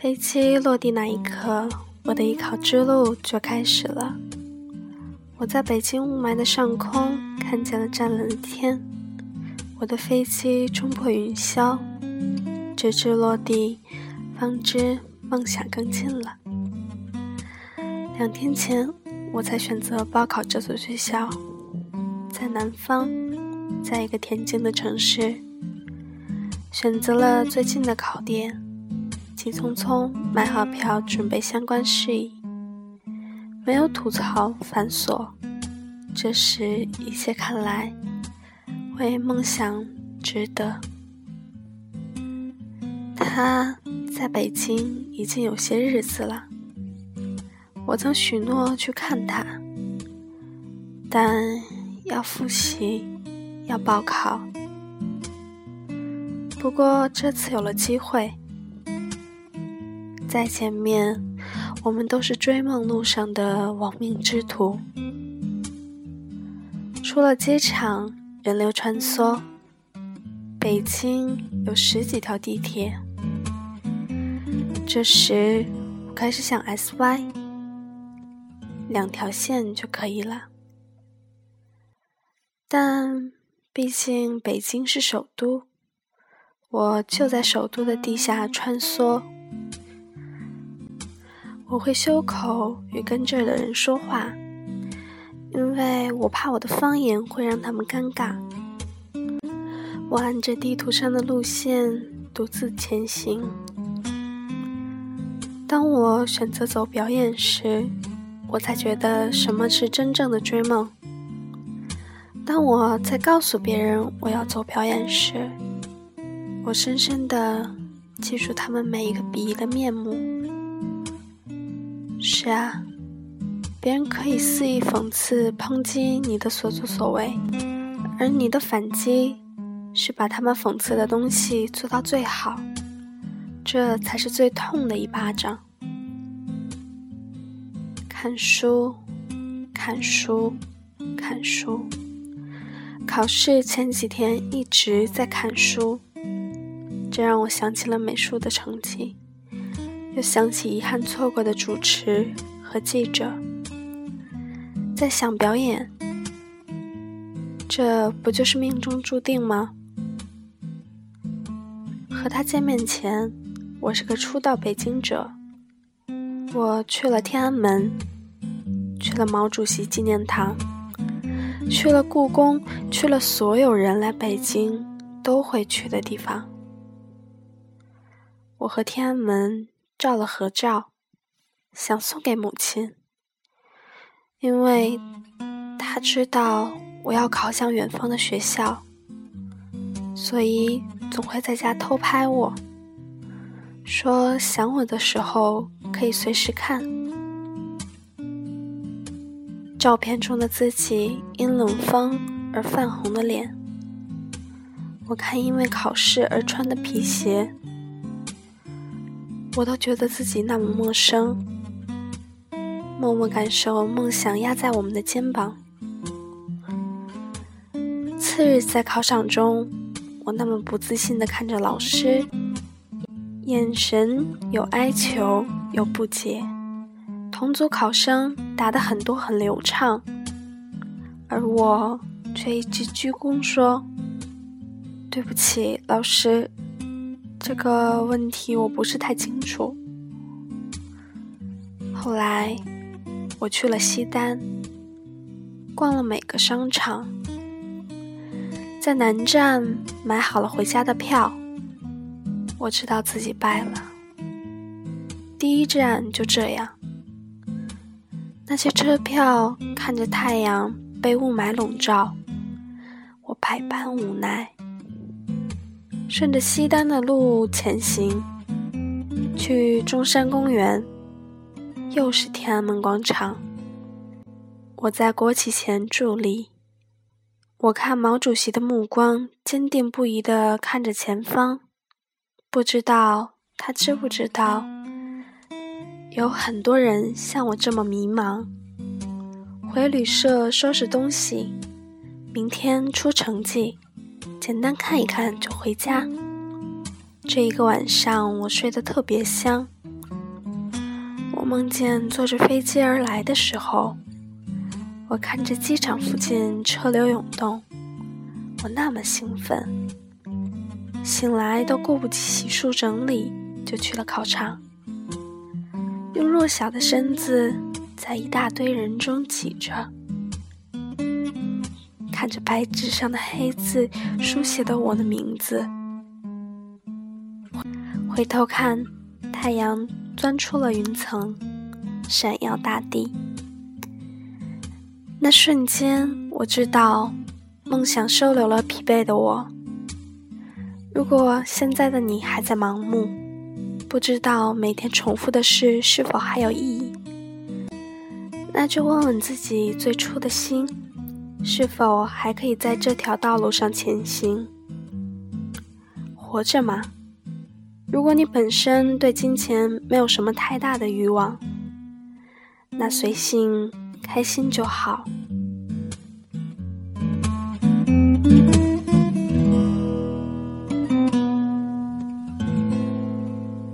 飞机落地那一刻，我的艺考之路就开始了。我在北京雾霾的上空看见了湛蓝的天，我的飞机冲破云霄，直至落地，方知梦想更近了。两天前，我才选择报考这所学校，在南方，在一个恬静的城市，选择了最近的考点。急匆匆买好票，准备相关事宜，没有吐槽繁琐。这时一切看来，为梦想值得。他在北京已经有些日子了，我曾许诺去看他，但要复习，要报考。不过这次有了机会。在前面，我们都是追梦路上的亡命之徒。出了机场，人流穿梭。北京有十几条地铁。这时，我开始想 S Y，两条线就可以了。但毕竟北京是首都，我就在首都的地下穿梭。我会修口与跟这儿的人说话，因为我怕我的方言会让他们尴尬。我按着地图上的路线独自前行。当我选择走表演时，我才觉得什么是真正的追梦。当我在告诉别人我要走表演时，我深深的记住他们每一个鄙夷的面目。是啊，别人可以肆意讽刺、抨击你的所作所为，而你的反击是把他们讽刺的东西做到最好，这才是最痛的一巴掌。看书，看书，看书。考试前几天一直在看书，这让我想起了美术的成绩。又想起遗憾错过的主持和记者，在想表演，这不就是命中注定吗？和他见面前，我是个初到北京者，我去了天安门，去了毛主席纪念堂，去了故宫，去了所有人来北京都会去的地方。我和天安门。照了合照，想送给母亲，因为他知道我要考向远方的学校，所以总会在家偷拍我，说想我的时候可以随时看。照片中的自己因冷风而泛红的脸，我看因为考试而穿的皮鞋。我都觉得自己那么陌生，默默感受梦想压在我们的肩膀。次日在考场中，我那么不自信地看着老师，眼神有哀求，有不解。同组考生答得很多很流畅，而我却一直鞠躬说：“对不起，老师。”这个问题我不是太清楚。后来我去了西单，逛了每个商场，在南站买好了回家的票。我知道自己败了。第一站就这样，那些车票看着太阳被雾霾笼罩，我百般无奈。顺着西单的路前行，去中山公园，又是天安门广场。我在国旗前伫立，我看毛主席的目光坚定不移地看着前方，不知道他知不知道，有很多人像我这么迷茫。回旅社收拾东西，明天出成绩。简单看一看就回家。这一个晚上我睡得特别香，我梦见坐着飞机而来的时候，我看着机场附近车流涌动，我那么兴奋，醒来都顾不及洗漱整理，就去了考场，用弱小的身子在一大堆人中挤着，看着白纸上的黑字书写的我的名字，回头看，太阳。钻出了云层，闪耀大地。那瞬间，我知道梦想收留了疲惫的我。如果现在的你还在盲目，不知道每天重复的事是否还有意义，那就问问自己最初的心，是否还可以在这条道路上前行？活着吗？如果你本身对金钱没有什么太大的欲望，那随性开心就好。